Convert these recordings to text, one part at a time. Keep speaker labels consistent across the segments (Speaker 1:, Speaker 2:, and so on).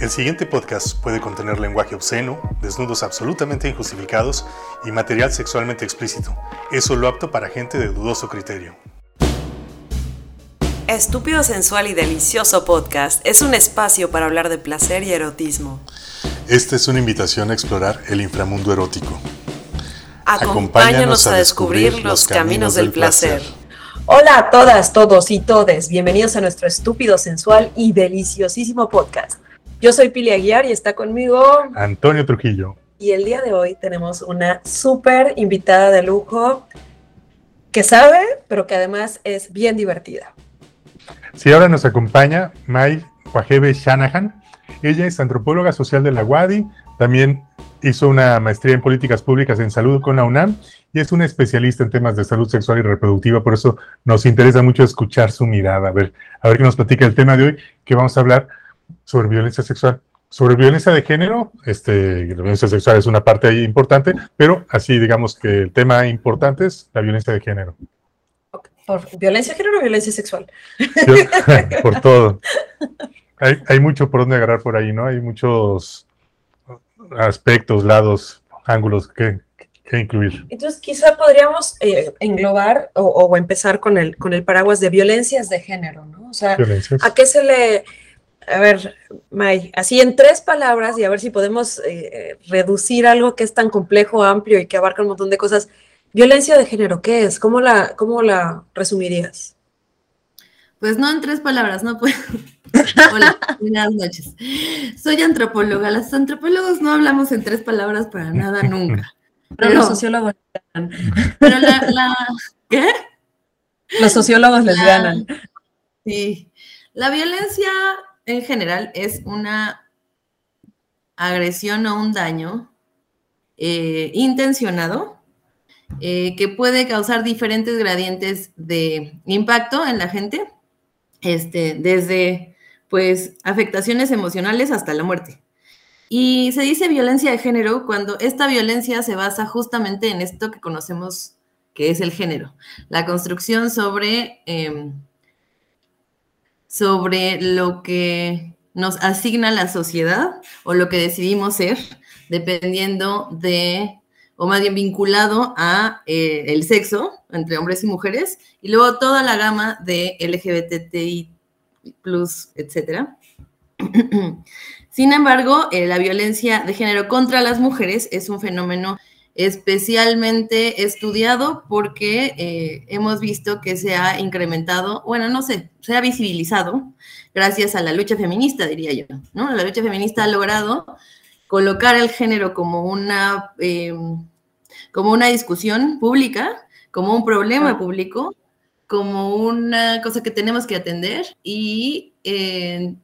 Speaker 1: El siguiente podcast puede contener lenguaje obsceno, desnudos absolutamente injustificados y material sexualmente explícito. Es solo apto para gente de dudoso criterio.
Speaker 2: Estúpido Sensual y Delicioso Podcast es un espacio para hablar de placer y erotismo.
Speaker 1: Esta es una invitación a explorar el inframundo erótico.
Speaker 2: Acompáñanos a descubrir los caminos del placer.
Speaker 3: Hola a todas, todos y todes. Bienvenidos a nuestro estúpido, sensual y deliciosísimo podcast. Yo soy Pili Aguiar y está conmigo
Speaker 1: Antonio Trujillo.
Speaker 3: Y el día de hoy tenemos una súper invitada de lujo que sabe, pero que además es bien divertida.
Speaker 1: Sí, ahora nos acompaña Mai Wajebe Shanahan. Ella es antropóloga social de la UADI, también hizo una maestría en políticas públicas en salud con la UNAM y es una especialista en temas de salud sexual y reproductiva, por eso nos interesa mucho escuchar su mirada, a ver, a ver qué nos platica el tema de hoy, que vamos a hablar sobre violencia sexual. Sobre violencia de género, este, la violencia sexual es una parte ahí importante, pero así digamos que el tema importante es la violencia de género.
Speaker 3: ¿Por violencia de género o violencia sexual?
Speaker 1: por todo. Hay, hay mucho por donde agarrar por ahí, ¿no? Hay muchos aspectos, lados, ángulos que, que incluir.
Speaker 3: Entonces, quizá podríamos eh, englobar o, o, empezar con el, con el paraguas de violencias de género, ¿no? O sea. ¿a qué se le a ver, May, así en tres palabras y a ver si podemos eh, reducir algo que es tan complejo, amplio y que abarca un montón de cosas. Violencia de género, ¿qué es? ¿Cómo la, cómo la resumirías?
Speaker 4: Pues no en tres palabras, no puedo. Hola, buenas noches. Soy antropóloga. Los antropólogos no hablamos en tres palabras para nada nunca.
Speaker 3: Pero, los sociólogos les
Speaker 4: ganan. Pero la, la, ¿Qué?
Speaker 3: Los sociólogos les ganan.
Speaker 4: Sí. La violencia en general es una agresión o un daño eh, intencionado eh, que puede causar diferentes gradientes de impacto en la gente, este, desde pues afectaciones emocionales hasta la muerte. Y se dice violencia de género cuando esta violencia se basa justamente en esto que conocemos que es el género, la construcción sobre eh, sobre lo que nos asigna la sociedad o lo que decidimos ser, dependiendo de, o más bien vinculado a eh, el sexo entre hombres y mujeres, y luego toda la gama de LGBTI etcétera. Sin embargo, eh, la violencia de género contra las mujeres es un fenómeno especialmente estudiado porque eh, hemos visto que se ha incrementado, bueno, no sé, se ha visibilizado gracias a la lucha feminista, diría yo, ¿no? La lucha feminista ha logrado colocar el género como una, eh, como una discusión pública, como un problema público, como una cosa que tenemos que atender y eh,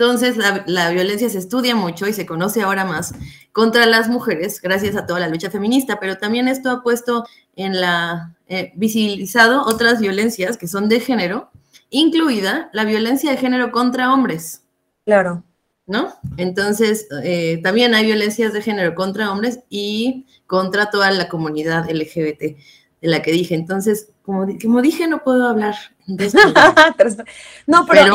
Speaker 4: entonces, la, violencia se estudia mucho y se conoce ahora más contra las mujeres, gracias a toda la lucha feminista, pero también esto ha puesto en la, eh, visibilizado otras violencias que son de género, incluida la violencia de género contra hombres.
Speaker 3: Claro.
Speaker 4: ¿No? Entonces, eh, también hay violencias de género contra hombres y contra toda la comunidad LGBT de la que dije. Entonces, como, como dije, no puedo hablar. De
Speaker 3: no, pero, pero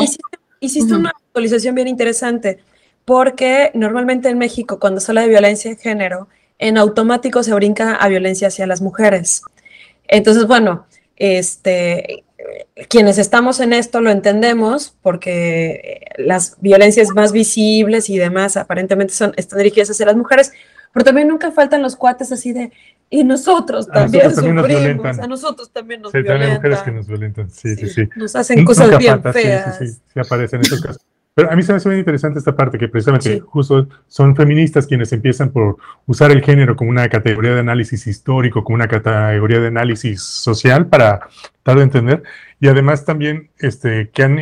Speaker 3: hiciste, uh -huh. una actualización bien interesante, porque normalmente en México, cuando se habla de violencia de género, en automático se brinca a violencia hacia las mujeres. Entonces, bueno, este, quienes estamos en esto lo entendemos porque las violencias más visibles y demás aparentemente son, están dirigidas hacia las mujeres, pero también nunca faltan los cuates así de, y nosotros también, a nosotros también nos violentan. A nosotros también nos
Speaker 1: sí,
Speaker 3: violentan.
Speaker 1: También mujeres que nos violentan, sí, sí, sí.
Speaker 3: Nos hacen cosas nunca bien falta, feas.
Speaker 1: Sí, sí, sí, sí, aparecen esos casos. Pero a mí se me hace muy interesante esta parte, que precisamente sí. justo son feministas quienes empiezan por usar el género como una categoría de análisis histórico, como una categoría de análisis social para dar a entender, y además también este, que han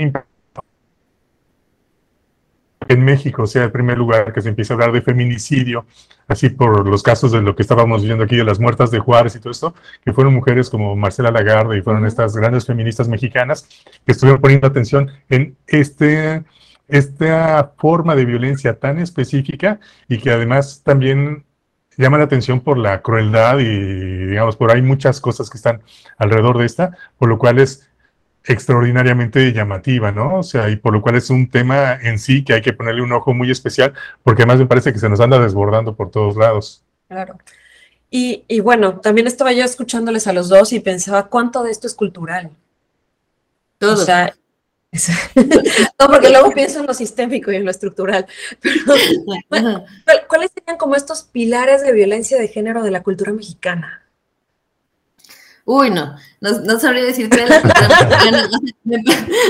Speaker 1: en México sea el primer lugar que se empieza a hablar de feminicidio, así por los casos de lo que estábamos viendo aquí, de las muertas de Juárez y todo esto, que fueron mujeres como Marcela Lagarde y fueron estas grandes feministas mexicanas que estuvieron poniendo atención en este esta forma de violencia tan específica y que además también llama la atención por la crueldad y digamos por ahí muchas cosas que están alrededor de esta, por lo cual es extraordinariamente llamativa, ¿no? O sea, y por lo cual es un tema en sí que hay que ponerle un ojo muy especial, porque además me parece que se nos anda desbordando por todos lados.
Speaker 3: Claro. Y, y bueno, también estaba yo escuchándoles a los dos y pensaba cuánto de esto es cultural.
Speaker 4: Todo.
Speaker 3: O sea, no, porque luego pienso en lo sistémico y en lo estructural. Pero, ¿cuál- ¿cuáles serían como estos pilares de violencia de género de la cultura mexicana?
Speaker 4: Uy, no, no, sabría decirte. me,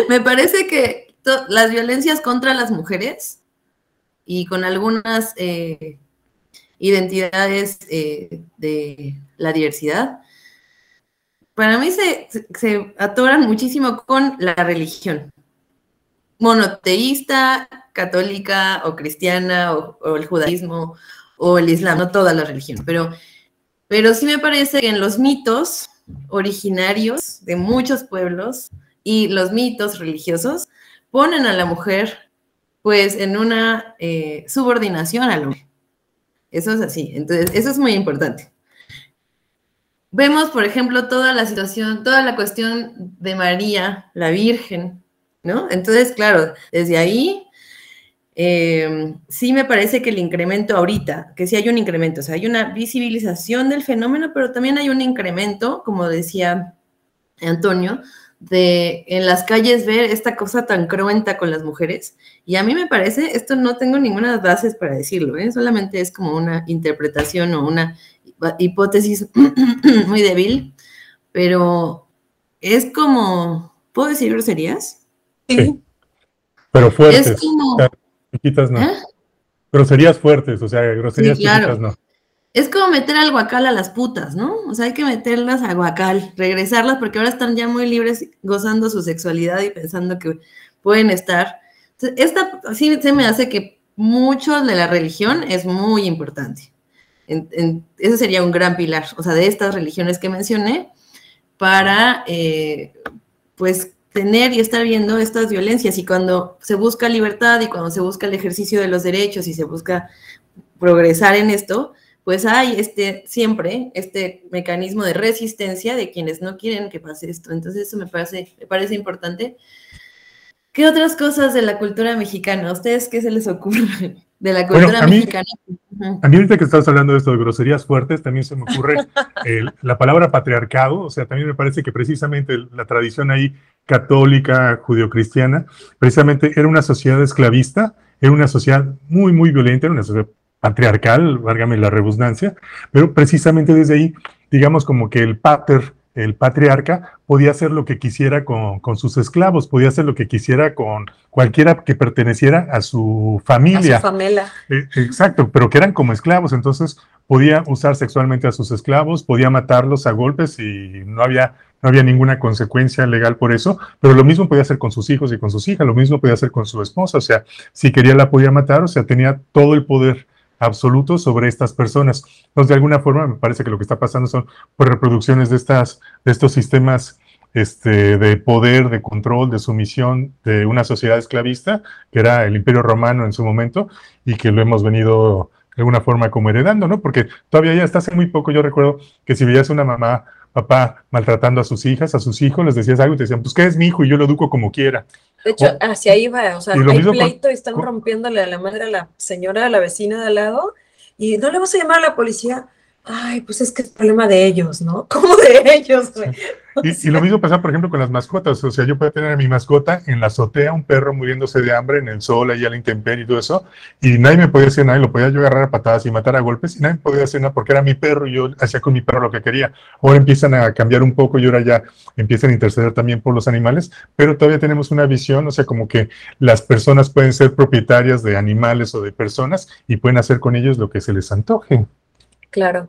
Speaker 4: me parece que las violencias contra las mujeres y con algunas eh, identidades eh, de la diversidad, para mí se, atoran muchísimo con la religión. Monoteísta, católica o cristiana o, o el judaísmo o el islam, no toda la religión, pero, pero sí me parece que en los mitos originarios de muchos pueblos y los mitos religiosos ponen a la mujer pues en una eh, subordinación al hombre. Eso es así. Entonces, eso es muy importante. Vemos, por ejemplo, toda la situación, toda la cuestión de María, la Virgen, ¿no? Entonces, claro, desde ahí eh, sí me parece que el incremento ahorita, que sí hay un incremento, o sea, hay una visibilización del fenómeno, pero también hay un incremento, como decía Antonio, de en las calles ver esta cosa tan cruenta con las mujeres. Y a mí me parece, esto no tengo ninguna bases para decirlo, ¿eh? solamente es como una interpretación o una hipótesis muy débil, pero es como, ¿puedo decir groserías?
Speaker 1: Sí. Pero fuertes.
Speaker 4: Es como...
Speaker 1: Chiquitas no.
Speaker 4: ¿Eh?
Speaker 1: Groserías fuertes, o sea, groserías
Speaker 4: Sí, claro.
Speaker 1: chiquitas no.
Speaker 4: Es como meter al guacal a las putas, ¿no? O sea, hay que meterlas al guacal, regresarlas porque ahora están ya muy libres gozando su sexualidad y pensando que pueden estar. Entonces, esta sí se me hace que mucho de la religión es muy importante. En, en, ese sería un gran pilar, o sea, de estas religiones que mencioné, para, eh, pues, tener y estar viendo estas violencias. Y cuando se busca libertad y cuando se busca el ejercicio de los derechos y se busca progresar en esto, pues hay este, siempre este mecanismo de resistencia de quienes no quieren que pase esto. Entonces eso me parece, me parece importante. ¿Qué otras cosas de la cultura mexicana? ¿A ustedes qué se les ocurre de la cultura
Speaker 1: Bueno, a mí-
Speaker 4: mexicana?
Speaker 1: A mí ahorita que estás hablando de esto de groserías fuertes, también se me ocurre el- la palabra patriarcado, o sea, también me parece que precisamente la tradición ahí católica, judio-cristiana, precisamente era una sociedad esclavista, era una sociedad muy, muy violenta, era una sociedad patriarcal, válgame la redundancia, pero precisamente desde ahí, digamos como que el pater, el patriarca, podía hacer lo que quisiera con, con sus esclavos, podía hacer lo que quisiera con cualquiera que perteneciera a su
Speaker 3: A
Speaker 1: familia.
Speaker 3: su famela.
Speaker 1: Eh, Exacto, pero que eran como esclavos, entonces podía usar sexualmente a sus esclavos, podía matarlos a golpes y no había, no había ninguna consecuencia legal por eso, pero lo mismo podía hacer con sus hijos y con sus hijas, lo mismo podía hacer con su esposa, o sea, si quería la podía matar, o sea, tenía todo el poder absoluto sobre estas personas. Entonces, de alguna forma, me parece que lo que está pasando son pues, reproducciones de, estas, de estos sistemas este, de poder, de control, de sumisión de una sociedad esclavista, que era el Imperio Romano en su momento, y que lo hemos venido de alguna forma como heredando, ¿no? Porque todavía ya hasta hace muy poco yo recuerdo que si veías una mamá, papá maltratando a sus hijas, a sus hijos, les decías algo y te decían, pues que es mi hijo y yo lo educo como quiera.
Speaker 3: De hecho,
Speaker 1: O-
Speaker 3: hacia ahí va, o sea, hay
Speaker 1: con-
Speaker 3: pleito y están
Speaker 1: con-
Speaker 3: rompiéndole a la madre a la señora, a la vecina de al lado, y no le vas a llamar a la policía. Ay, pues es que es problema de ellos, ¿no? ¿Cómo de ellos, güey?
Speaker 1: Y, lo mismo pasa, por ejemplo, con las mascotas. O sea, yo puedo tener a mi mascota en la azotea, un perro muriéndose de hambre en el sol, ahí a la intemperie y todo eso, y nadie me podía decir nada, y lo podía yo agarrar a patadas y matar a golpes, y nadie me podía hacer nada porque era mi perro y yo hacía con mi perro lo que quería. Ahora empiezan a cambiar un poco y ahora ya empiezan a interceder también por los animales, pero todavía tenemos una visión, o sea, como que las personas pueden ser propietarias de animales o de personas y pueden hacer con ellos lo que se les antoje.
Speaker 3: Claro.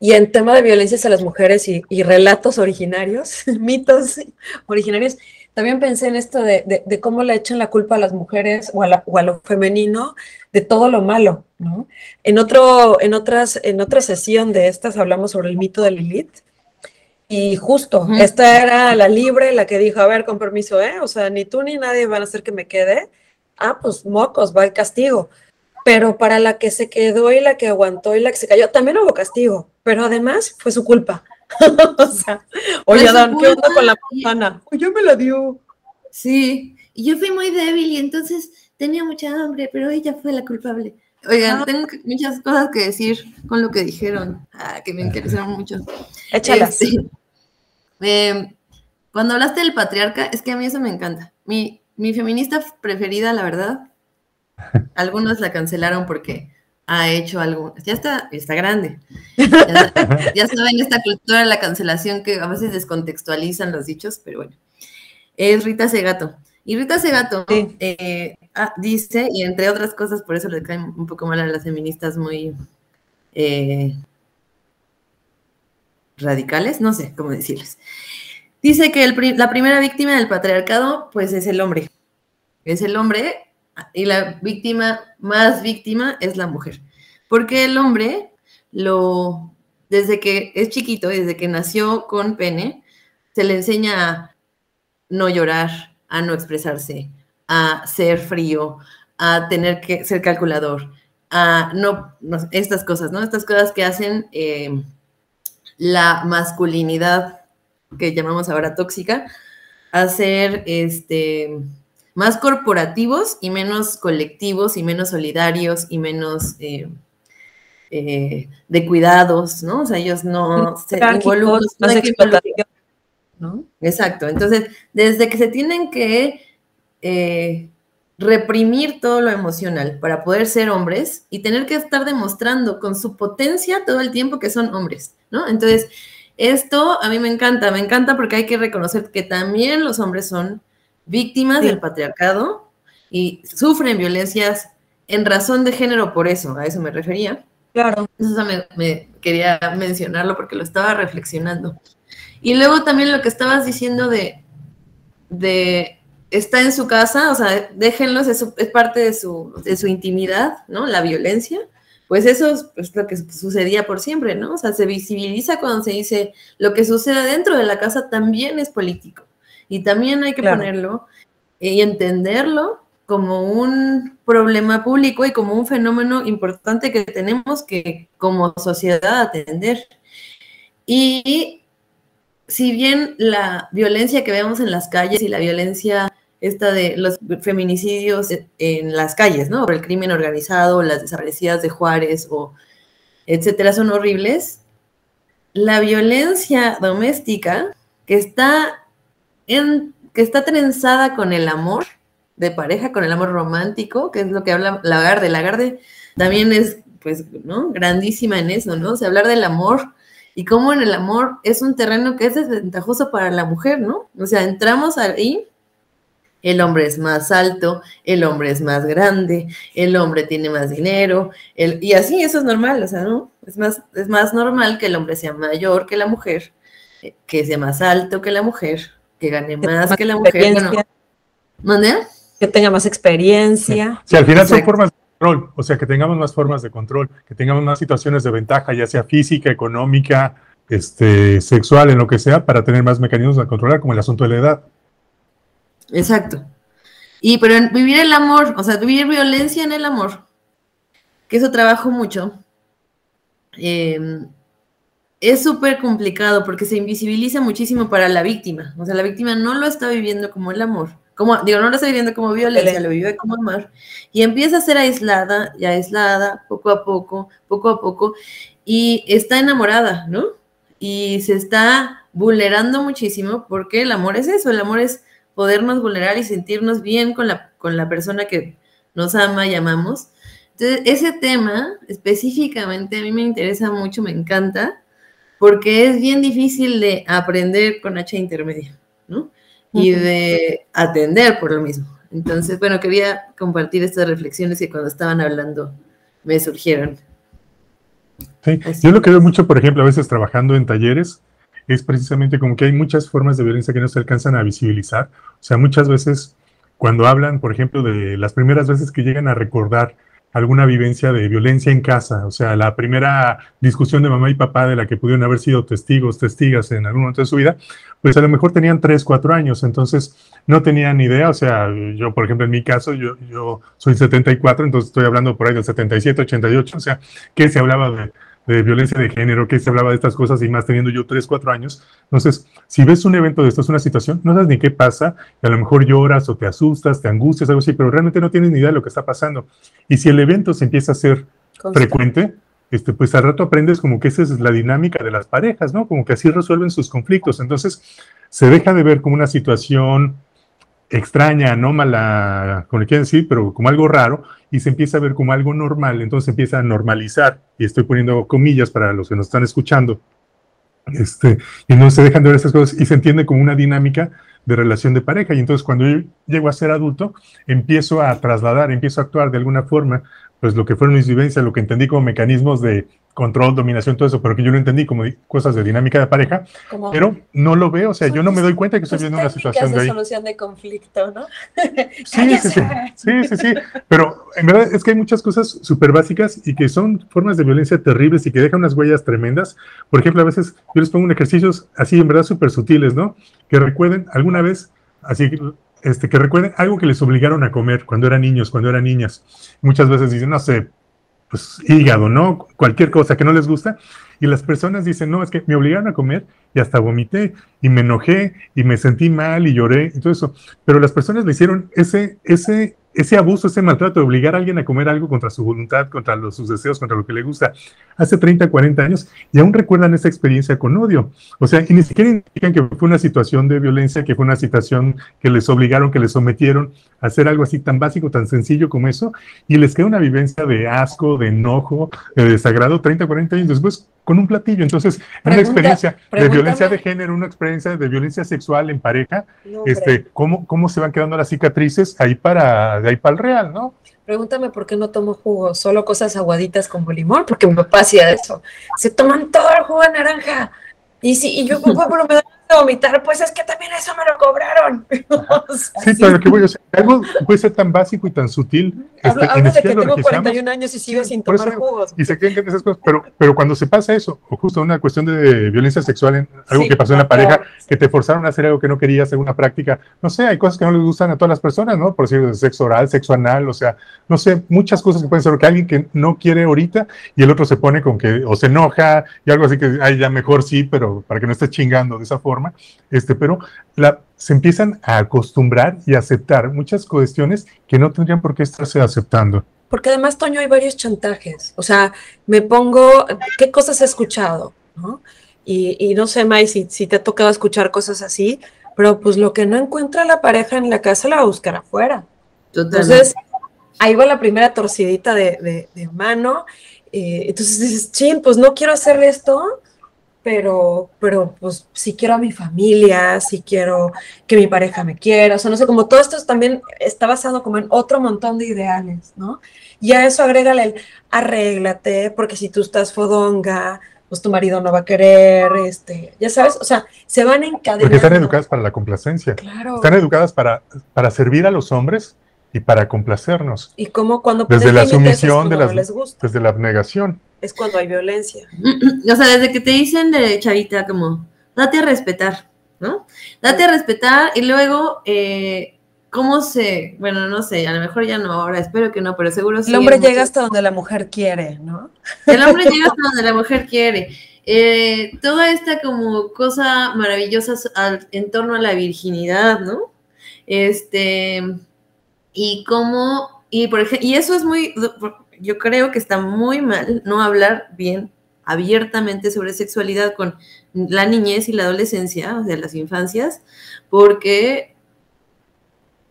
Speaker 3: Y en tema de violencias a las mujeres y, y relatos originarios, mitos originarios, también pensé en esto de, de- de cómo le echan la culpa a las mujeres o a, la- o a lo femenino de todo lo malo, ¿no? En, otro, en, otras, en otra sesión de estas hablamos sobre el mito de Lilith. Y justo, esta era la libre, la que dijo, a ver, con permiso, ¿eh? O sea, ni tú ni nadie van a hacer que me quede. Ah, pues mocos, va el castigo. Pero para la que se quedó y la que aguantó y la que se cayó, también hubo castigo, pero además fue su culpa, o sea, oye, Adán, ¿qué onda con la manzana? Oye, me la dio.
Speaker 4: Sí, y yo fui muy débil y entonces tenía mucha hambre, pero ella fue la culpable. Oigan, ah. tengo muchas cosas que decir con lo que dijeron, ah, que me interesaron mucho.
Speaker 3: Échalas. Este,
Speaker 4: em, cuando hablaste del patriarca, es que a mí eso me encanta. Mi, mi feminista preferida, la verdad, algunos la cancelaron porque ha hecho algo, ya está, está grande. Ya, saben esta cultura de la cancelación que a veces descontextualizan los dichos, pero bueno. Es Rita Segato. Y Rita Segato eh, ah, dice, y entre otras cosas, por eso le caen un poco mal a las feministas muy eh, radicales, no sé cómo decirles. Dice que la primera víctima del patriarcado, pues es el hombre. Es el hombre y la víctima más víctima es la mujer. Porque el hombre lo, desde que es chiquito, desde que nació con pene, se le enseña a no llorar, a no expresarse, a ser frío, a tener que ser calculador, a no, estas cosas, ¿no? Estas cosas que hacen eh, la masculinidad que llamamos ahora tóxica, a ser este más corporativos y menos colectivos y menos solidarios y menos eh, eh, de cuidados, ¿no? O sea, ellos no se involucran. ¿no? Exacto. Entonces, desde que se tienen que eh, reprimir todo lo emocional para poder ser hombres y tener que estar demostrando con su potencia todo el tiempo que son hombres, ¿no? Entonces, esto a mí me encanta, me encanta porque hay que reconocer que también los hombres son víctimas del patriarcado y sufren violencias en razón de género por eso, a eso me refería.
Speaker 3: Claro.
Speaker 4: Eso me, quería mencionarlo porque lo estaba reflexionando. Y luego también lo que estabas diciendo de, de está en su casa, o sea, déjenlos, eso es parte de su, de su intimidad, ¿no? La violencia. Pues eso es lo que sucedía por siempre, ¿no? O sea, se visibiliza cuando se dice lo que sucede dentro de la casa también es político. Y también hay que ponerlo y entenderlo como un problema público y como un fenómeno importante que tenemos que como sociedad atender. Y si bien la violencia que vemos en las calles y la violencia esta de los feminicidios en las calles, ¿no? O el crimen organizado, las desaparecidas de Juárez o etcétera, son horribles. La violencia doméstica que está que está trenzada con el amor de pareja, con el amor romántico, que es lo que habla Lagarde. Lagarde también es, pues, ¿no? Grandísima en eso, ¿no? O sea, hablar del amor y cómo en el amor es un terreno que es desventajoso para la mujer, ¿no? O sea, entramos ahí, el hombre es más alto, el hombre es más grande, el hombre tiene más dinero, el, y así eso es normal, o sea, ¿no? Es más, es más normal que el hombre sea mayor que la mujer, eh, que sea más alto que la mujer, que gane más que, la mujer. Bueno,
Speaker 3: Que tenga más experiencia.
Speaker 1: Sí, al final son formas de control, o sea, que tengamos más formas de control, que tengamos más situaciones de ventaja, ya sea física, económica, este, sexual, en lo que sea, para tener más mecanismos de controlar, como el asunto de la edad.
Speaker 4: Exacto. Y pero vivir el amor, o sea, vivir violencia en el amor, que eso trabajo mucho. Eh, es súper complicado porque se invisibiliza muchísimo para la víctima. O sea, la víctima no lo está viviendo como el amor. Como, digo, no lo está viviendo como violencia, lo vive como amor. Y empieza a ser aislada y aislada poco a poco, poco a poco. Y está enamorada, ¿no? Y se está vulnerando muchísimo porque el amor es eso, el amor es podernos vulnerar y sentirnos bien con la, con la persona que nos ama y amamos. Entonces, ese tema específicamente a mí me interesa mucho, me encanta, porque es bien difícil de aprender con H intermedia, ¿no? Y de atender por lo mismo. Entonces, bueno, quería compartir estas reflexiones que cuando estaban hablando me surgieron.
Speaker 1: Sí, yo lo que veo mucho, por ejemplo, a veces trabajando en talleres, es precisamente como que hay muchas formas de violencia que no se alcanzan a visibilizar. O sea, muchas veces cuando hablan, por ejemplo, de las primeras veces que llegan a recordar alguna vivencia de violencia en casa, o sea, la primera discusión de mamá y papá de la que pudieron haber sido testigos, testigas en algún momento de su vida, pues a lo mejor tenían 3, 4 años, entonces no tenían idea, o sea, yo, por ejemplo, en mi caso, yo, yo soy 74, entonces estoy hablando por ahí del 77, 88, o sea, que se hablaba de, de violencia de género, que se hablaba de estas cosas y más teniendo yo 3, 4 años. Entonces, si ves un evento de esto, es una situación, no sabes ni qué pasa, y a lo mejor lloras o te asustas, te angustias, algo así, pero realmente no tienes ni idea de lo que está pasando. Y si el evento se empieza a ser frecuente, este, pues al rato aprendes como que esa es la dinámica de las parejas, ¿no? Como que así resuelven sus conflictos. Entonces, se deja de ver como una situación extraña, anómala, como le quieren decir, pero como algo raro, y se empieza a ver como algo normal, entonces empieza a normalizar, y estoy poniendo comillas para los que nos están escuchando, este, y no se dejan de ver esas cosas y se entiende como una dinámica de relación de pareja. Y entonces cuando yo llego a ser adulto, empiezo a trasladar, empiezo a actuar de alguna forma, pues lo que fueron mis vivencias, lo que entendí como mecanismos de control, dominación, todo eso, pero que yo lo entendí como cosas de dinámica de pareja, pero no lo veo, o sea, yo no me doy cuenta que estoy viendo una situación
Speaker 3: de, de solución de conflicto, ¿no?
Speaker 1: sí, sí, sí, sí, sí, sí, pero en verdad es que hay muchas cosas súper básicas y que son formas de violencia terribles y que dejan unas huellas tremendas. Por ejemplo, a veces yo les pongo un ejercicios así, en verdad, súper sutiles, ¿no? Que recuerden alguna vez, así este, que recuerden algo que les obligaron a comer cuando eran niños, cuando eran niñas. Muchas veces dicen, no sé, pues hígado, ¿no? Cualquier cosa que no les gusta. Y las personas dicen, no, es que me obligaron a comer y hasta vomité y me enojé y me sentí mal y lloré y todo eso. Pero las personas le hicieron ese, ese ese abuso, ese maltrato de obligar a alguien a comer algo contra su voluntad, contra los, sus deseos, contra lo que le gusta, hace 30, 40 años, y aún recuerdan esa experiencia con odio. O sea, y ni siquiera indican que fue una situación de violencia, que fue una situación que les obligaron, que les sometieron a hacer algo así tan básico, tan sencillo como eso, y les queda una vivencia de asco, de enojo, de desagrado 30, 40 años después con un platillo. Entonces, una experiencia de violencia de género, una experiencia de violencia sexual en pareja, este, ¿cómo, ¿cómo se van quedando las cicatrices ahí para, de ahí para el real, ¿no?
Speaker 3: Pregúntame por qué no tomo jugo, solo cosas aguaditas como limón, porque mi papá hacía eso. Se toman todo el jugo de naranja. Y si y yo, me da vomitar, pues es que también eso me lo cobraron.
Speaker 1: sí, pero que voy a decir, algo puede ser tan básico y tan sutil.
Speaker 3: Hablo, este, hablo de que tengo 41 años y sigo sin tomar jugos.
Speaker 1: Y se creen que esas cosas, pero, pero cuando se pasa eso, o justo una cuestión de violencia sexual, en algo que pasó en la pareja, que te forzaron a hacer algo que no querías, hacer una práctica, no sé, hay cosas que no les gustan a todas las personas, ¿no? Por decir, sexo oral, sexo anal, o sea, no sé, muchas cosas que pueden ser que alguien que no quiere ahorita y el otro se pone con que, o se enoja y algo así que, ay, ya mejor sí, pero para que no estés chingando de esa forma, este, pero la, se empiezan a acostumbrar y aceptar muchas cuestiones que no tendrían por qué estarse aceptando.
Speaker 3: Porque además, Toño, hay varios chantajes. O sea, me pongo, ¿qué cosas he escuchado? ¿no? Y, no sé, May, si, si te ha tocado escuchar cosas así, pero pues lo que no encuentra la pareja en la casa la va a buscar afuera. Entonces, ahí va la primera torcidita de, de, mano. Eh, entonces dices, chin, pues no quiero hacer esto, pero, pero pues si quiero a mi familia, si quiero que mi pareja me quiera, o sea, no sé, como todo esto también está basado como en otro montón de ideales, ¿no? Y a eso agrégale el arréglate, porque si tú estás fodonga, pues tu marido no va a querer, este, ya sabes, o sea, se van encadenando.
Speaker 1: Porque están educadas para la complacencia.
Speaker 3: Claro.
Speaker 1: Están educadas para, para servir a los hombres y para complacernos.
Speaker 3: Y como cuando
Speaker 1: desde la sumisión, de las, desde la abnegación
Speaker 3: es cuando hay violencia.
Speaker 4: O sea, desde que te dicen de chavita como, date a respetar, ¿no? Date a respetar y luego, eh, ¿cómo se, bueno, no sé, a lo mejor ya no, ahora espero que no, pero seguro
Speaker 3: sí. El hombre llega hasta donde la mujer quiere, ¿no?
Speaker 4: El hombre llega hasta donde la mujer quiere. Eh, toda esta como cosa maravillosa en torno a la virginidad, ¿no? Este, y cómo, y por ejemplo, y eso es muy, yo creo que está muy mal no hablar bien abiertamente sobre sexualidad con la niñez y la adolescencia, o sea, las infancias, porque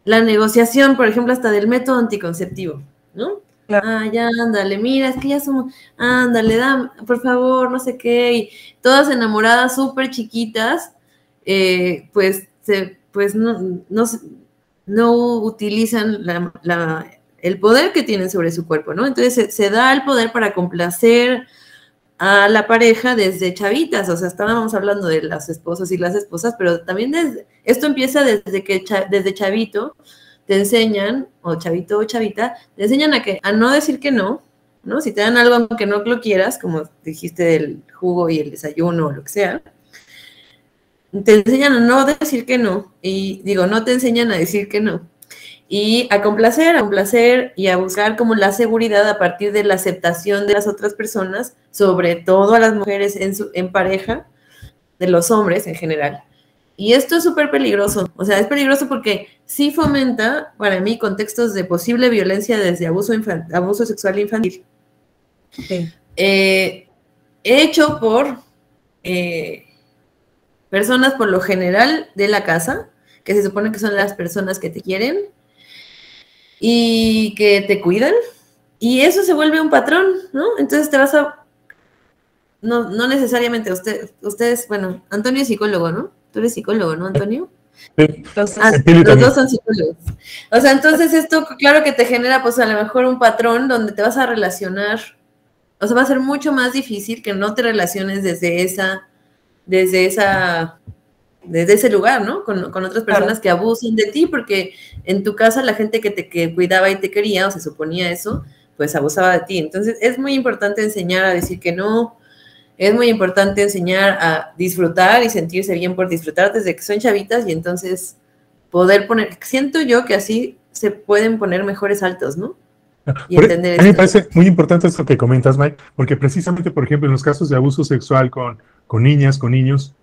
Speaker 4: la negociación, por ejemplo, hasta del método anticonceptivo, ¿no? Ah, ya, ándale, mira, es que ya somos, ándale, da, por favor, no sé qué, y todas enamoradas, súper chiquitas, eh, pues, se, pues no, no, no utilizan la, el poder que tienen sobre su cuerpo, ¿no? Entonces se, da el poder para complacer a la pareja desde chavitas, o sea, estábamos hablando de las esposas y las esposas, pero también desde, esto empieza desde que desde chavito te enseñan, o chavito o chavita, te enseñan a que a no decir que no, ¿no? Si te dan algo aunque no lo quieras, como dijiste del jugo y el desayuno o lo que sea, te enseñan a no decir que no, y digo, no te enseñan a decir que no. y a complacer, a complacer y a buscar como la seguridad a partir de la aceptación de las otras personas, sobre todo a las mujeres en, su, en pareja, de los hombres en general. Y esto es súper peligroso, o sea, es peligroso porque sí fomenta para mí contextos de posible violencia desde abuso, abuso sexual infantil. Eh, hecho por eh, personas por lo general de la casa, que se supone que son las personas que te quieren y que te cuidan, y eso se vuelve un patrón, ¿no? Entonces te vas a... No, no necesariamente usted, ustedes, bueno, Antonio es psicólogo, ¿no? Tú eres psicólogo, ¿no, Antonio? Sí. Ah, los dos son psicólogos. O sea, entonces esto, claro que te genera, pues a lo mejor un patrón donde te vas a relacionar, o sea, va a ser mucho más difícil que no te relaciones desde esa, desde esa desde ese lugar, ¿no? Con, otras personas que abusan de ti, porque en tu casa la gente que te cuidaba y te quería, o se suponía eso, pues abusaba de ti. Entonces es muy importante enseñar a decir que no, es muy importante enseñar a disfrutar y sentirse bien por disfrutar desde que son chavitas y entonces poder poner, siento yo que así se pueden poner mejores altos, ¿no?
Speaker 1: Y entender a mí me parece muy importante esto que comentas, Mike, porque precisamente, por ejemplo, en los casos de abuso sexual con, con niñas, con niños,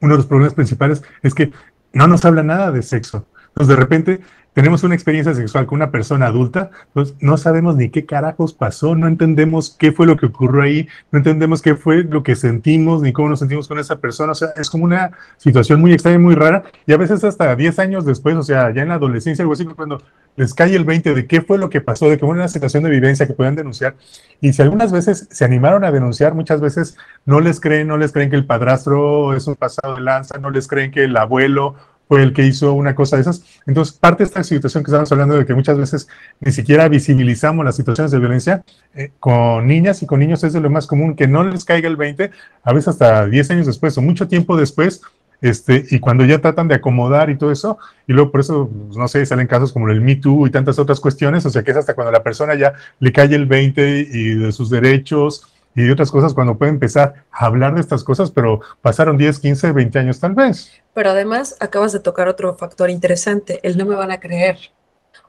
Speaker 1: uno de los problemas principales es que no nos habla nada de sexo. Entonces, de repente, tenemos una experiencia sexual con una persona adulta, pues no sabemos ni qué carajos pasó, no entendemos qué fue lo que ocurrió ahí, no entendemos qué fue lo que sentimos, ni cómo nos sentimos con esa persona. O sea, es como una situación muy extraña muy rara. Y a veces hasta 10 años después, o sea, ya en la adolescencia, algo así, cuando les cae el 20 de qué fue lo que pasó, de que hubo una situación de vivencia que pueden denunciar. Y si algunas veces se animaron a denunciar, muchas veces no les creen, no les creen que el padrastro es un pasado de lanza, no les creen que el abuelo fue el que hizo una cosa de esas. Entonces, parte de esta situación que estamos hablando de que muchas veces ni siquiera visibilizamos las situaciones de violencia, eh, con niñas y con niños es de lo más común, que no les caiga el 20, a veces hasta 10 años después o mucho tiempo después, este, y cuando ya tratan de acomodar y todo eso, y luego por eso, pues, no sé, salen casos como el Me Too y tantas otras cuestiones, o sea que es hasta cuando la persona ya le cae el 20 y de sus derechos, y de otras cosas cuando puede empezar a hablar de estas cosas, pero pasaron 10, 15, 20 años tal vez.
Speaker 3: Pero además acabas de tocar otro factor interesante, el no me van a creer.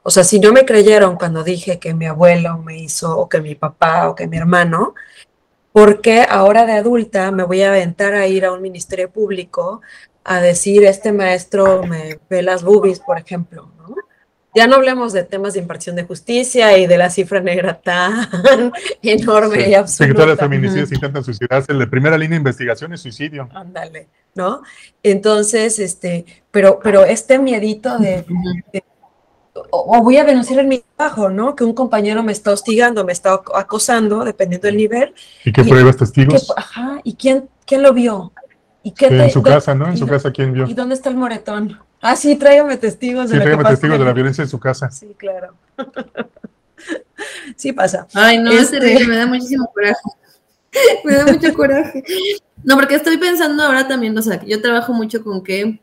Speaker 3: O sea, si no me creyeron cuando dije que mi abuelo me hizo, o que mi papá, o que mi hermano, ¿por qué ahora de adulta me voy a aventar a ir a un ministerio público a decir, este maestro me ve las boobies, por ejemplo? ¿no? Ya no hablemos de temas de impartición de justicia y de la cifra negra tan enorme y absurda.
Speaker 1: que todas las feminicidios intentan suicidarse. La primera línea de investigación es suicidio.
Speaker 3: Ándale, ¿no? Entonces, este, pero, pero este miedito de, o, voy a denunciar en mi trabajo, ¿no? Que un compañero me está hostigando, me está acosando, dependiendo del nivel.
Speaker 1: ¿Y qué pruebas testigos?
Speaker 3: ajá, ¿y quién, quién lo vio?
Speaker 1: ¿Y qué en su casa, ¿no? En su casa, ¿quién vio?
Speaker 3: ¿Y dónde está el moretón? Ah, sí, tráigame testigos
Speaker 1: de sí, tráigame testigos de la violencia en su casa.
Speaker 3: Sí, claro. sí pasa.
Speaker 4: Ay, no, este... me da muchísimo coraje. me da mucho coraje. No, porque estoy pensando ahora también, o sea, que yo trabajo mucho con que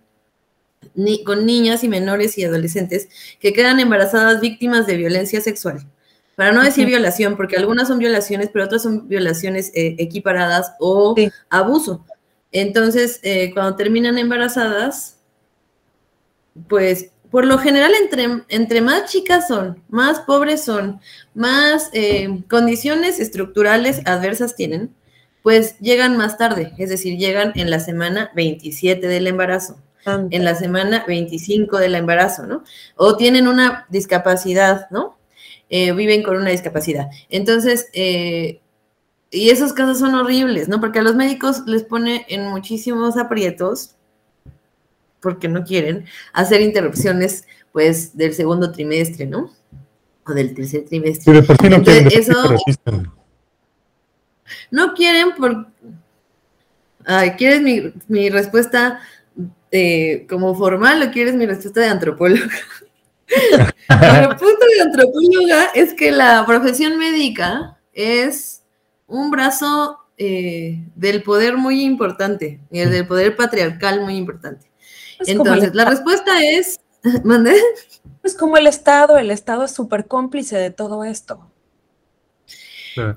Speaker 4: ni, con niñas y menores y adolescentes que quedan embarazadas víctimas de violencia sexual. Para no decir violación, porque algunas son violaciones, pero otras son violaciones eh, equiparadas o abuso. Entonces, eh, cuando terminan embarazadas, pues por lo general entre, entre más chicas son, más pobres son, más eh, condiciones estructurales adversas tienen, pues llegan más tarde, es decir, llegan en la semana 27 del embarazo, en la semana 25 del embarazo, ¿no? O tienen una discapacidad, ¿no? Eh, viven con una discapacidad. Entonces, eh, y esos casos son horribles, ¿no? Porque a los médicos les pone en muchísimos aprietos porque no quieren hacer interrupciones, pues, del segundo trimestre, ¿no? O del tercer trimestre.
Speaker 1: Pero por qué no quieren eso,
Speaker 4: no quieren por... Ay, ¿quieres mi, mi respuesta eh, como formal o quieres mi respuesta de antropóloga? el punto de antropóloga es que la profesión médica es un brazo eh, del poder muy importante, el del poder patriarcal muy importante. Entonces, la respuesta es, ¿mandé?
Speaker 3: Es como el Estado, el Estado es súper cómplice de todo esto.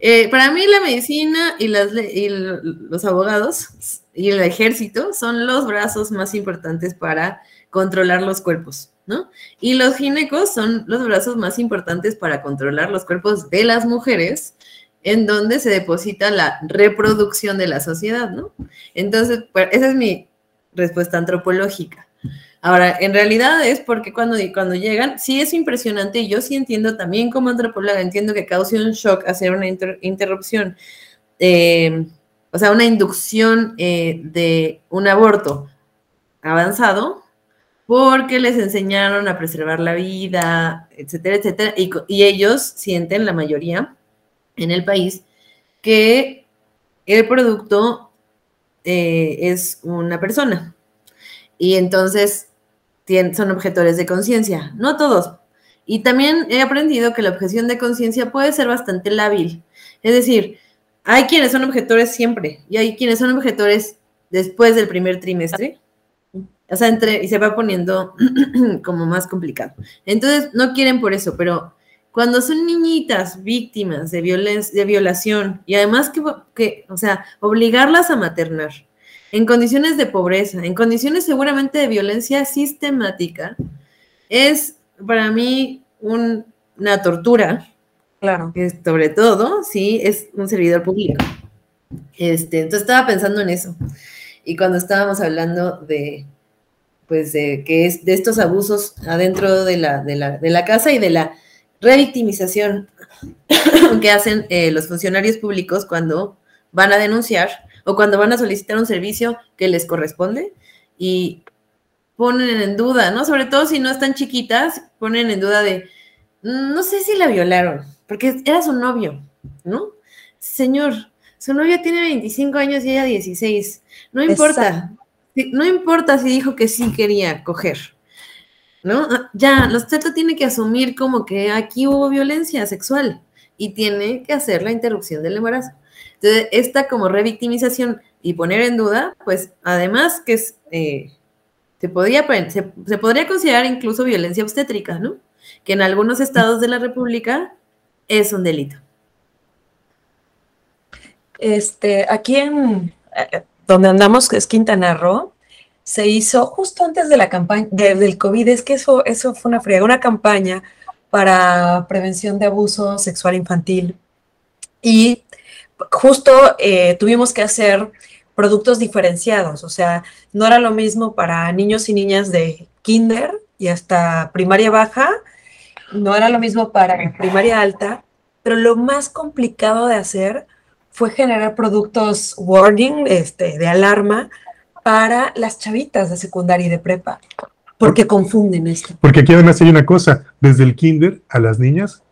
Speaker 4: Eh, para mí la medicina y, las, y los abogados y el ejército son los brazos más importantes para controlar los cuerpos, ¿no? Y los ginecos son los brazos más importantes para controlar los cuerpos de las mujeres, en donde se deposita la reproducción de la sociedad, ¿no? Entonces, pues, esa es mi respuesta antropológica. Ahora, en realidad es porque cuando, cuando llegan, sí es impresionante y yo sí entiendo también como antropóloga, entiendo que causa un shock hacer una interrupción, eh, o sea, una inducción eh, de un aborto avanzado, porque les enseñaron a preservar la vida, etcétera, etcétera, y, ellos sienten, la mayoría en el país, que el producto eh, es una persona. Y entonces son objetores de conciencia, no todos. Y también he aprendido que la objeción de conciencia puede ser bastante lábil. Es decir, hay quienes son objetores siempre y hay quienes son objetores después del primer trimestre. O sea, entre, y se va poniendo como más complicado. Entonces, no quieren por eso, pero cuando son niñitas víctimas de violencia, de violación, y además que, que, o sea, obligarlas a maternar, en condiciones de pobreza, en condiciones seguramente de violencia sistemática, es para mí una tortura.
Speaker 3: Claro.
Speaker 4: Que sobre todo, sí, es un servidor público. Este, entonces estaba pensando en eso. Y cuando estábamos hablando de, pues, de que es de estos abusos adentro de la, de la, casa y de la revictimización que hacen eh, los funcionarios públicos cuando van a denunciar o cuando van a solicitar un servicio que les corresponde y ponen en duda, ¿no? Sobre todo si no están chiquitas, ponen en duda de, no sé si la violaron, porque era su novio, ¿no? Señor, su novia tiene 25 años y ella 16. No importa, no importa si dijo que sí quería coger, ¿no? Ah, ya, los tetos tiene que asumir como que aquí hubo violencia sexual y tiene que hacer la interrupción del embarazo. Entonces, esta como revictimización y poner en duda, pues además que es, eh, se, podría, se, podría considerar incluso violencia obstétrica, ¿no? Que en algunos estados de la República es un delito.
Speaker 3: Este, aquí en eh, donde andamos, que es Quintana Roo, se hizo justo antes de la campaña del COVID, es que eso, eso fue una friega, una campaña para prevención de abuso sexual infantil. Y justo eh, tuvimos que hacer productos diferenciados, o sea, no era lo mismo para niños y niñas de kinder y hasta primaria baja, no era lo mismo para primaria alta, pero lo más complicado de hacer fue generar productos warning, este, de alarma, para las chavitas de secundaria y de prepa, porque confunden esto.
Speaker 1: Porque aquí además hay una cosa, desde el kinder a las niñas,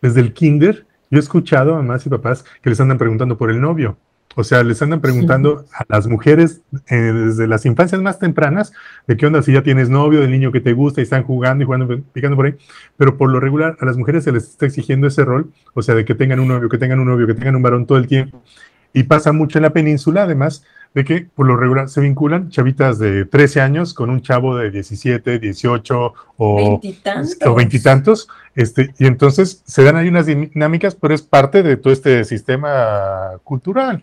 Speaker 1: desde el kinder yo he escuchado a mamás y papás que les andan preguntando por el novio. O sea, les andan preguntando a las mujeres eh, desde las infancias más tempranas de qué onda si ya tienes novio, del niño que te gusta y están jugando y jugando, picando por ahí. Pero por lo regular a las mujeres se les está exigiendo ese rol, o sea, de que tengan un novio, que tengan un novio, que tengan un varón todo el tiempo. Y pasa mucho en la península, además, de que por lo regular se vinculan chavitas de 13 años con un chavo de 17, 18 o veintitantos. Este, y entonces se dan ahí unas dinámicas, pero es parte de todo este sistema cultural.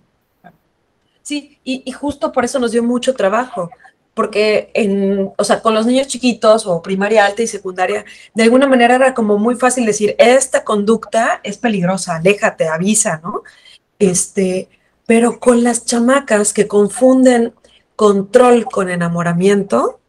Speaker 3: Sí, y, justo por eso nos dio mucho trabajo, porque en, o sea, con los niños chiquitos o primaria alta y secundaria, de alguna manera era como muy fácil decir, esta conducta es peligrosa, aléjate, avisa, ¿no? Este, pero con las chamacas que confunden control con enamoramiento,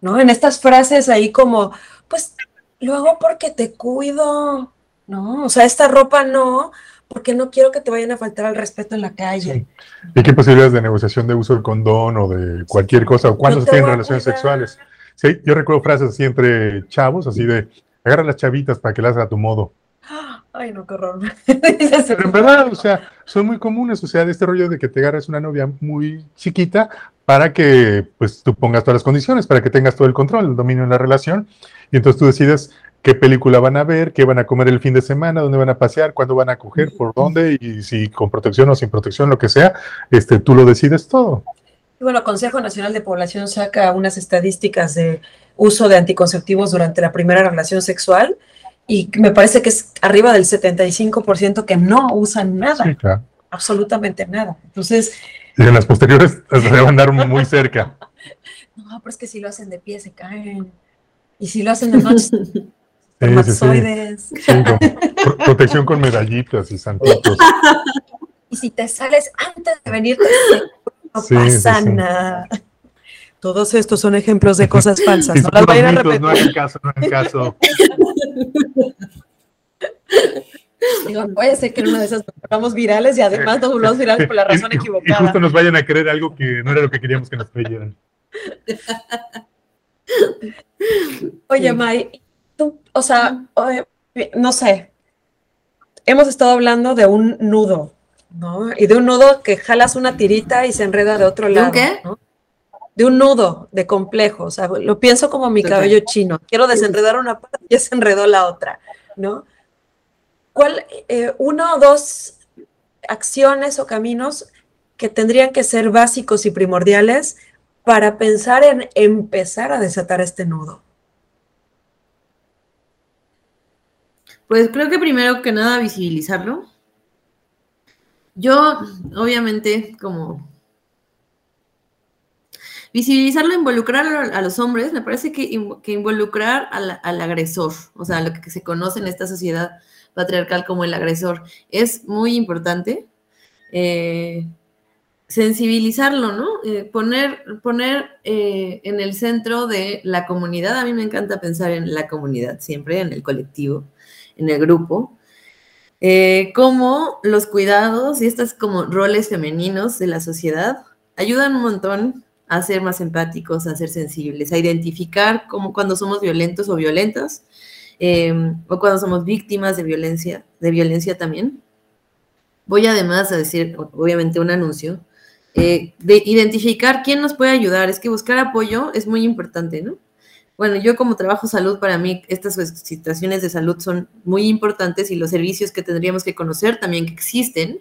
Speaker 3: ¿no? En estas frases ahí como, pues lo hago porque te cuido, ¿no? O sea, esta ropa no, porque no quiero que te vayan a faltar al respeto en la calle.
Speaker 1: ¿Y qué posibilidades de negociación de uso del condón o de cualquier cosa? ¿O cuándo se tienen relaciones sexuales? Sí, yo recuerdo frases así entre chavos, así de, agarra las chavitas para que las haga a tu modo.
Speaker 3: Ay, no, qué horror.
Speaker 1: Pero en verdad, o sea, son muy comunes, o sea, de este rollo de que te agarres una novia muy chiquita para que, pues, tú pongas todas las condiciones, para que tengas todo el control, el dominio en la relación, y entonces tú decides qué película van a ver, qué van a comer el fin de semana, dónde van a pasear, cuándo van a coger, por dónde, y si con protección o sin protección, lo que sea, este, tú lo decides todo.
Speaker 3: Y bueno, Consejo Nacional de Población saca unas estadísticas de uso de anticonceptivos durante la primera relación sexual y me parece que es arriba del 75% que no usan nada, absolutamente nada. Entonces,
Speaker 1: Y en las posteriores se van a andar muy cerca.
Speaker 3: No, pero es que si lo hacen de pie se caen. Y si lo hacen de noche, sí,
Speaker 1: protección con medallitas y santitos.
Speaker 3: Y si te sales antes de venir, no pasa nada. Todos estos son ejemplos de cosas falsas.
Speaker 1: no las vayan a repetir. No hagan caso, no hagan caso.
Speaker 3: Digo, puede ser que en una de esas nos volvamos virales y además nos volvamos virales por la razón equivocada.
Speaker 1: Y justo nos vayan a creer algo que no era lo que queríamos que nos creyeran.
Speaker 3: Oye, May, tú, o sea, no sé, hemos estado hablando de un nudo, ¿no? Y de un nudo que jalas una tirita y se enreda de otro lado.
Speaker 4: ¿De qué?
Speaker 3: De un nudo de complejo, o sea, lo pienso como mi cabello chino. Quiero desenredar una parte y ya se enredó la otra, ¿no? ¿Cuál, eh, uno o dos acciones o caminos que tendrían que ser básicos y primordiales para pensar en empezar a desatar este nudo?
Speaker 4: Pues creo que primero que nada visibilizarlo. Yo, obviamente, como visibilizarlo, involucrar a los hombres, me parece que, involucrar al, al, agresor, o sea, lo que se conoce en esta sociedad patriarcal como el agresor. Es muy importante eh, sensibilizarlo, ¿no? Eh, poner poner eh, en el centro de la comunidad. A mí me encanta pensar en la comunidad siempre, en el colectivo, en el grupo. como los cuidados y estos como roles femeninos de la sociedad ayudan un montón a ser más empáticos, a ser sensibles, a identificar cómo cuando somos violentos o violentas, Em, o cuando somos víctimas de violencia, de violencia también. Voy además a decir, obviamente, un anuncio eh, de identificar quién nos puede ayudar. Es que buscar apoyo es muy importante, ¿no? Bueno, yo como trabajo salud, para mí estas situaciones de salud son muy importantes y los servicios que tendríamos que conocer también que existen.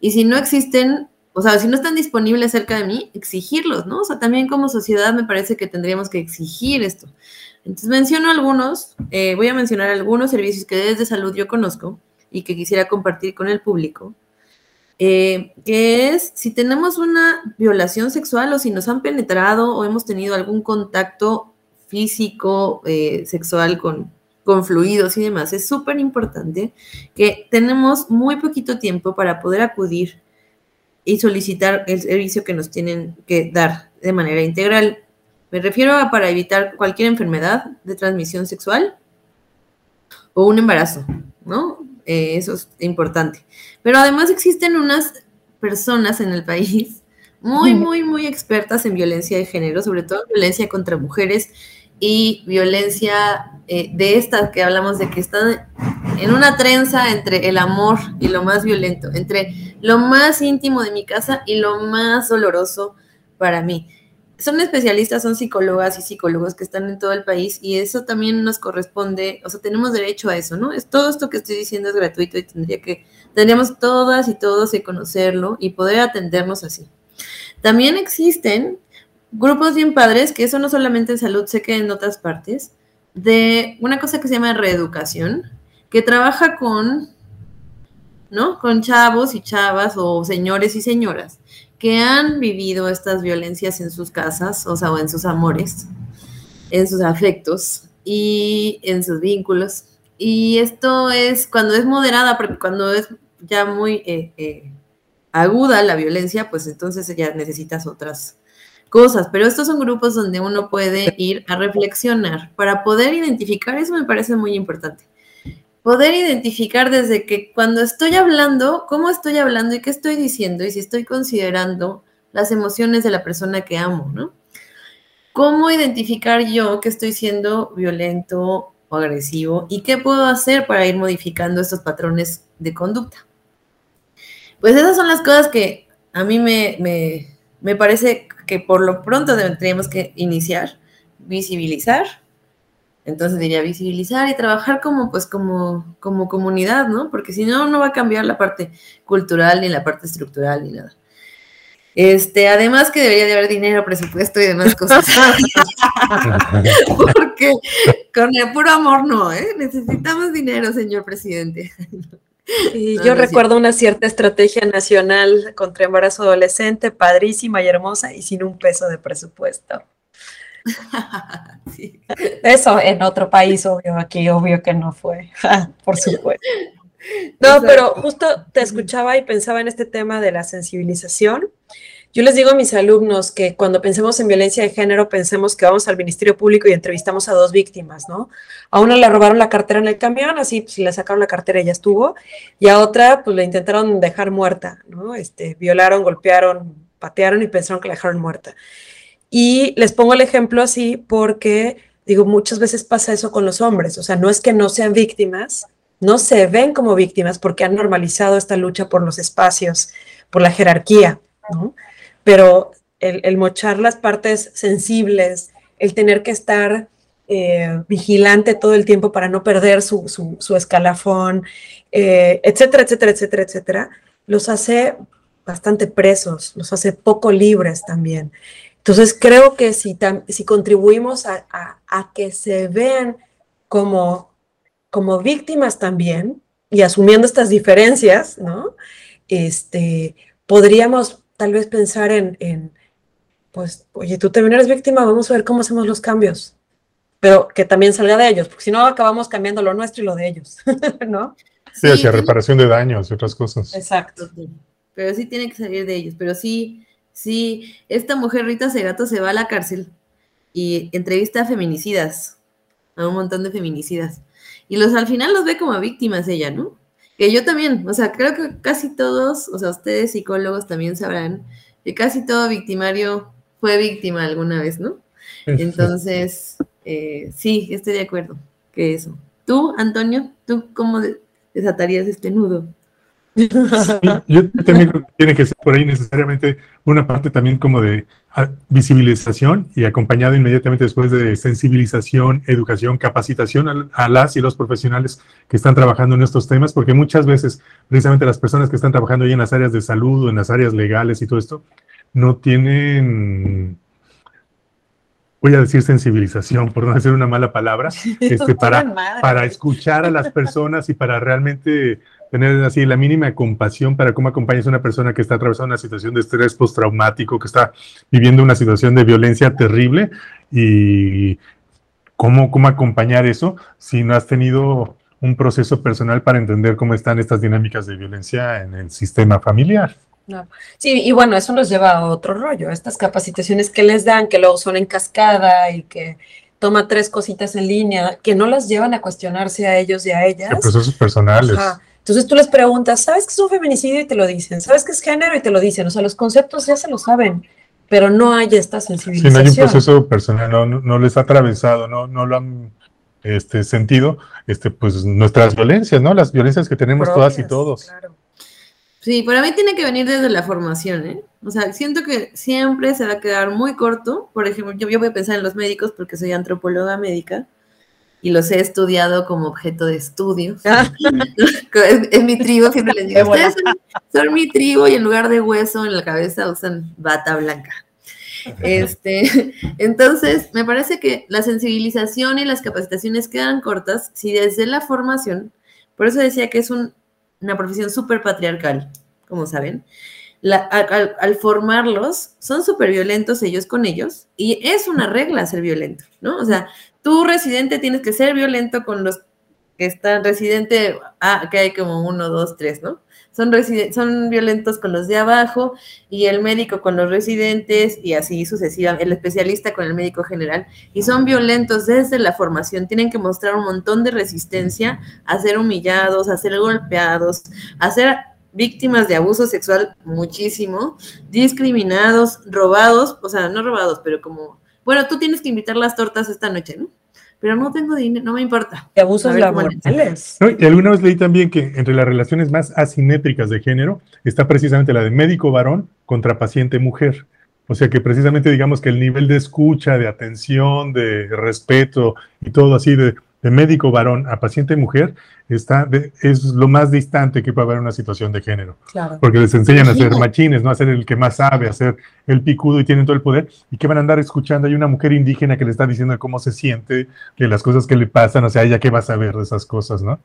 Speaker 4: Y si no existen, o sea, si no están disponibles cerca de mí, exigirlos, ¿no? O sea, también como sociedad me parece que tendríamos que exigir esto. Entonces menciono algunos, eh, voy a mencionar algunos servicios que desde salud yo conozco y que quisiera compartir con el público, eh, que es si tenemos una violación sexual o si nos han penetrado o hemos tenido algún contacto físico, eh, sexual con, con fluidos y demás, es súper importante que tenemos muy poquito tiempo para poder acudir y solicitar el servicio que nos tienen que dar de manera integral. Me refiero a para evitar cualquier enfermedad de transmisión sexual o un embarazo, ¿no? Eh, eso es importante. Pero además existen unas personas en el país muy, muy, muy expertas en violencia de género, sobre todo violencia contra mujeres y violencia eh, de esta que hablamos de que están en una trenza entre el amor y lo más violento, entre lo más íntimo de mi casa y lo más doloroso para mí son especialistas, son psicólogas y psicólogos que están en todo el país y eso también nos corresponde, o sea, tenemos derecho a eso, ¿no? Es todo esto que estoy diciendo es gratuito y tendría que, tendríamos todas y todos que conocerlo y poder atendernos así. También existen grupos bien padres, que eso no solamente en salud, sé que en otras partes, de una cosa que se llama reeducación, que trabaja con, ¿no? Con chavos y chavas o señores y señoras que han vivido estas violencias en sus casas, o sea, o en sus amores, en sus afectos y en sus vínculos. Y esto es cuando es moderada, porque cuando es ya muy eh, eh, aguda la violencia, pues entonces ya necesitas otras cosas. Pero estos son grupos donde uno puede ir a reflexionar para poder identificar, eso me parece muy importante poder identificar desde que cuando estoy hablando, cómo estoy hablando y qué estoy diciendo y si estoy considerando las emociones de la persona que amo, ¿no? ¿Cómo identificar yo que estoy siendo violento o agresivo y qué puedo hacer para ir modificando estos patrones de conducta? Pues esas son las cosas que a mí me, me, me parece que por lo pronto tendríamos que iniciar, visibilizar, entonces diría visibilizar y trabajar como, pues, como, como comunidad, ¿no? Porque si no, no va a cambiar la parte cultural ni la parte estructural ni nada. Este, además que debería de haber dinero, presupuesto y demás cosas. Porque con el puro amor no, ¿eh? Necesitamos dinero, señor presidente.
Speaker 3: Y yo recuerdo una cierta estrategia nacional contra embarazo adolescente, padrísima y hermosa y sin un peso de presupuesto. Eso en otro país, obvio, aquí obvio que no fue, por supuesto. No, pero justo te escuchaba y pensaba en este tema de la sensibilización. Yo les digo a mis alumnos que cuando pensemos en violencia de género, pensemos que vamos al Ministerio Público y entrevistamos a dos víctimas, ¿no? A una le robaron la cartera en el camión, así pues le sacaron la cartera y ya estuvo, y a otra pues le intentaron dejar muerta, ¿no? Este, violaron, golpearon, patearon y pensaron que la dejaron muerta. Y les pongo el ejemplo así porque, digo, muchas veces pasa eso con los hombres, o sea, no es que no sean víctimas, no se ven como víctimas porque han normalizado esta lucha por los espacios, por la jerarquía, ¿no? Pero el, mochar las partes sensibles, el tener que estar eh, vigilante todo el tiempo para no perder su, su, escalafón, eh, etcétera, etcétera, etcétera, etcétera, los hace bastante presos, los hace poco libres también. Entonces creo que si, si contribuimos a, a que se vean como como víctimas también, y asumiendo estas diferencias, ¿no? Este, podríamos tal vez pensar en, pues, oye, tú también eres víctima, vamos a ver cómo hacemos los cambios, pero que también salga de ellos, porque si no acabamos cambiando lo nuestro y lo de ellos, ¿no?
Speaker 1: Sí, hacia reparación de daños y otras cosas.
Speaker 4: Exacto. Pero sí tiene que salir de ellos, pero sí, sí, esta mujer Rita Segato se va a la cárcel y entrevista a feminicidas, a un montón de feminicidas. Y los al final los ve como víctimas ella, ¿no? Que yo también, o sea, creo que casi todos, o sea, ustedes psicólogos también sabrán que casi todo victimario fue víctima alguna vez, ¿no? Entonces, eh, sí, estoy de acuerdo que eso. Tú, Antonio, ¿tú cómo desatarías este nudo?
Speaker 1: yo también creo que tiene que ser por ahí necesariamente una parte también como de ah, visibilización y acompañado inmediatamente después de sensibilización, educación, capacitación a, las y los profesionales que están trabajando en estos temas, porque muchas veces precisamente las personas que están trabajando ahí en las áreas de salud o en las áreas legales y todo esto, no tienen voy a decir sensibilización, por no decir una mala palabra, este, para, para escuchar a las personas y para realmente tener así la mínima compasión para cómo acompañas a una persona que está atravesando una situación de estrés postraumático, que está viviendo una situación de violencia terrible y cómo, cómo acompañar eso si no has tenido un proceso personal para entender cómo están estas dinámicas de violencia en el sistema familiar.
Speaker 3: Sí, y bueno, eso nos lleva a otro rollo, estas capacitaciones que les dan, que luego son en cascada y que toma tres cositas en línea, que no las llevan a cuestionarse a ellos y a ellas. De
Speaker 1: procesos personales.
Speaker 3: Entonces tú les preguntas, ¿sabes qué es un feminicidio? Y te lo dicen. ¿Sabes qué es género? Y te lo dicen. O sea, los conceptos ya se lo saben, pero no hay esta sensibilización.
Speaker 1: Sí, no hay un proceso personal, no, no, les ha atravesado, no, no lo han este, sentido, este, pues nuestras violencias, ¿no? Las violencias que tenemos todas y todos.
Speaker 4: Sí, para mí tiene que venir desde la formación, ¿eh? O sea, siento que siempre se va a quedar muy corto. Por ejemplo, yo, yo voy a pensar en los médicos porque soy antropóloga médica y los he estudiado como objeto de estudio. Ah. es, mi tribu, siempre les digo, ustedes son, mi tribu y en lugar de hueso en la cabeza usan bata blanca. Este, entonces, me parece que la sensibilización y las capacitaciones quedan cortas si desde la formación, por eso decía que es una profesión súper patriarcal, como saben, al, al, formarlos, son súper violentos ellos con ellos y es una regla ser violento, ¿no? O sea, tú residente tienes que ser violento con los que están residente, ah, que hay como uno, dos, tres, ¿no? Son, son violentos con los de abajo y el médico con los residentes y así sucesivamente, el especialista con el médico general. Y son violentos desde la formación, tienen que mostrar un montón de resistencia a ser humillados, a ser golpeados, a ser víctimas de abuso sexual muchísimo, discriminados, robados, o sea, no robados, pero como bueno, tú tienes que invitar las tortas esta noche, ¿no? Pero no tengo dinero, no me importa.
Speaker 3: De abusos laborales.
Speaker 1: y alguna vez leí también que entre las relaciones más asimétricas de género está precisamente la de médico varón contra paciente mujer. O sea que precisamente digamos que el nivel de escucha, de atención, de respeto y todo así de de médico varón a paciente mujer está es lo más distante que puede haber una situación de género. Porque les enseñan a ser machines, no a ser el que más sabe, a ser el picudo y tienen todo el poder. ¿Y que van a andar escuchando? Hay una mujer indígena que le está diciendo cómo se siente, que las cosas que le pasan, o sea, ella qué va a saber de esas cosas, ¿no?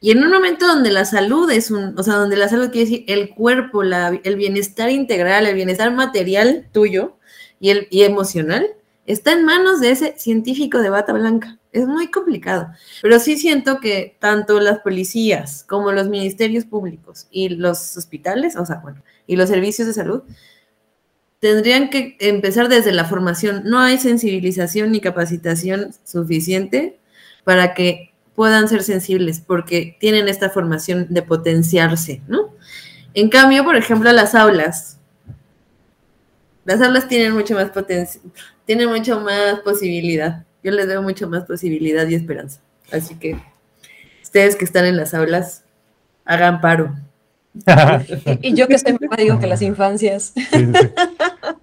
Speaker 4: Y en un momento donde la salud es un, o sea, donde la salud quiere decir el cuerpo, la, el bienestar integral, el bienestar material tuyo y, el, y emocional, está en manos de ese científico de bata blanca. Es muy complicado, pero sí siento que tanto las policías como los ministerios públicos y los hospitales, o sea, bueno, y los servicios de salud, tendrían que empezar desde la formación. No hay sensibilización ni capacitación suficiente para que puedan ser sensibles, porque tienen esta formación de potenciarse, ¿no? En cambio, por ejemplo, las aulas. Las aulas tienen mucho más potencia, tienen mucho más posibilidad. Yo les doy mucho más posibilidad y esperanza. Así que ustedes que están en las aulas, hagan paro.
Speaker 3: y yo que siempre digo que las infancias.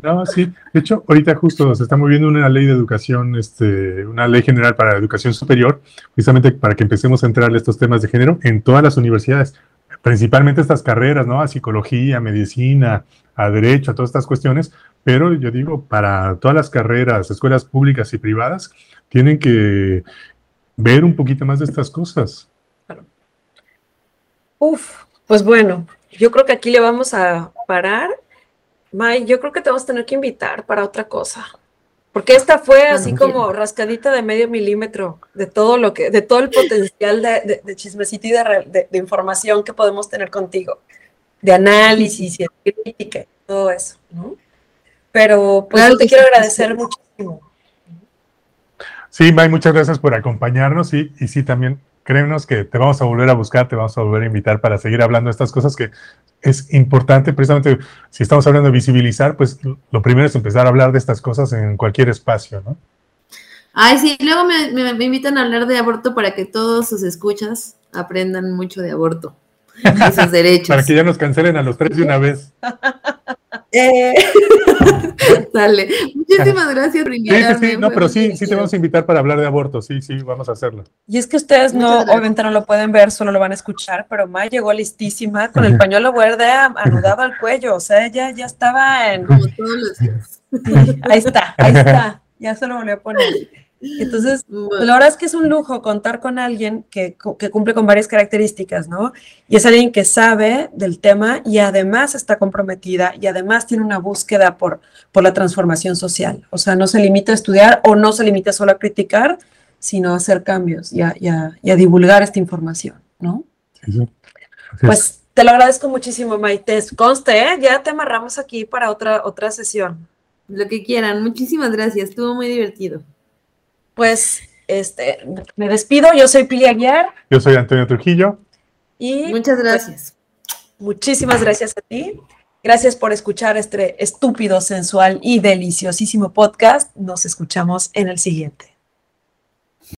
Speaker 1: No, sí. De hecho, ahorita justo se está moviendo una ley de educación, este, una ley general para la educación superior, precisamente para que empecemos a entrar a estos temas de género en todas las universidades, principalmente estas carreras, ¿no? A psicología, medicina, a derecho, a todas estas cuestiones, pero yo digo, para todas las carreras, escuelas públicas y privadas, tienen que ver un poquito más de estas cosas.
Speaker 3: Uf, pues bueno, yo creo que aquí le vamos a parar. May, yo creo que te vamos a tener que invitar para otra cosa. Porque esta fue así como rascadita de medio milímetro de todo lo que, de todo el potencial de, de, chismecito y de, información que podemos tener contigo, de análisis y de crítica, todo eso, ¿no? Pero pues yo te quiero agradecer muchísimo.
Speaker 1: Sí, May, muchas gracias por acompañarnos y, y sí, también créenos que te vamos a volver a buscar, te vamos a volver a invitar para seguir hablando de estas cosas que es importante, precisamente si estamos hablando de visibilizar, pues lo primero es empezar a hablar de estas cosas en cualquier espacio, ¿no?
Speaker 4: Ay, sí, luego me, invitan a hablar de aborto para que todos sus escuchas aprendan mucho de aborto y sus derechos.
Speaker 1: para que ya nos cancelen a los tres de una vez.
Speaker 4: Eh, dale. Muchísimas gracias por invitarme.
Speaker 1: Sí, sí, sí. No, pero sí, sí te vamos a invitar para hablar de aborto. Sí, sí, vamos a hacerlo.
Speaker 3: Y es que ustedes no, obviamente no lo pueden ver, solo lo van a escuchar, pero May llegó listísima con el pañuelo verde anudado al cuello. O sea, ella ya estaba en.
Speaker 4: Como todos los días.
Speaker 3: ahí está, ahí está. Ya se lo volvió a poner. Entonces, la verdad es que es un lujo contar con alguien que, cumple con varias características, ¿no? Y es alguien que sabe del tema y además está comprometida y además tiene una búsqueda por, por la transformación social. O sea, no se limita a estudiar o no se limita solo a criticar, sino a hacer cambios y a, divulgar esta información, ¿no? Pues te lo agradezco muchísimo, Maite. Conste, ¿eh? ya te amarramos aquí para otra, otra sesión.
Speaker 4: Lo que quieran. Muchísimas gracias. Estuvo muy divertido
Speaker 3: pues este, me despido. Yo soy Pili Aguiar.
Speaker 1: Yo soy Antonio Trujillo.
Speaker 4: Y muchas pues, gracias.
Speaker 3: muchísimas gracias a ti. Gracias por escuchar este estúpido, sensual y deliciosísimo podcast. Nos escuchamos en el siguiente.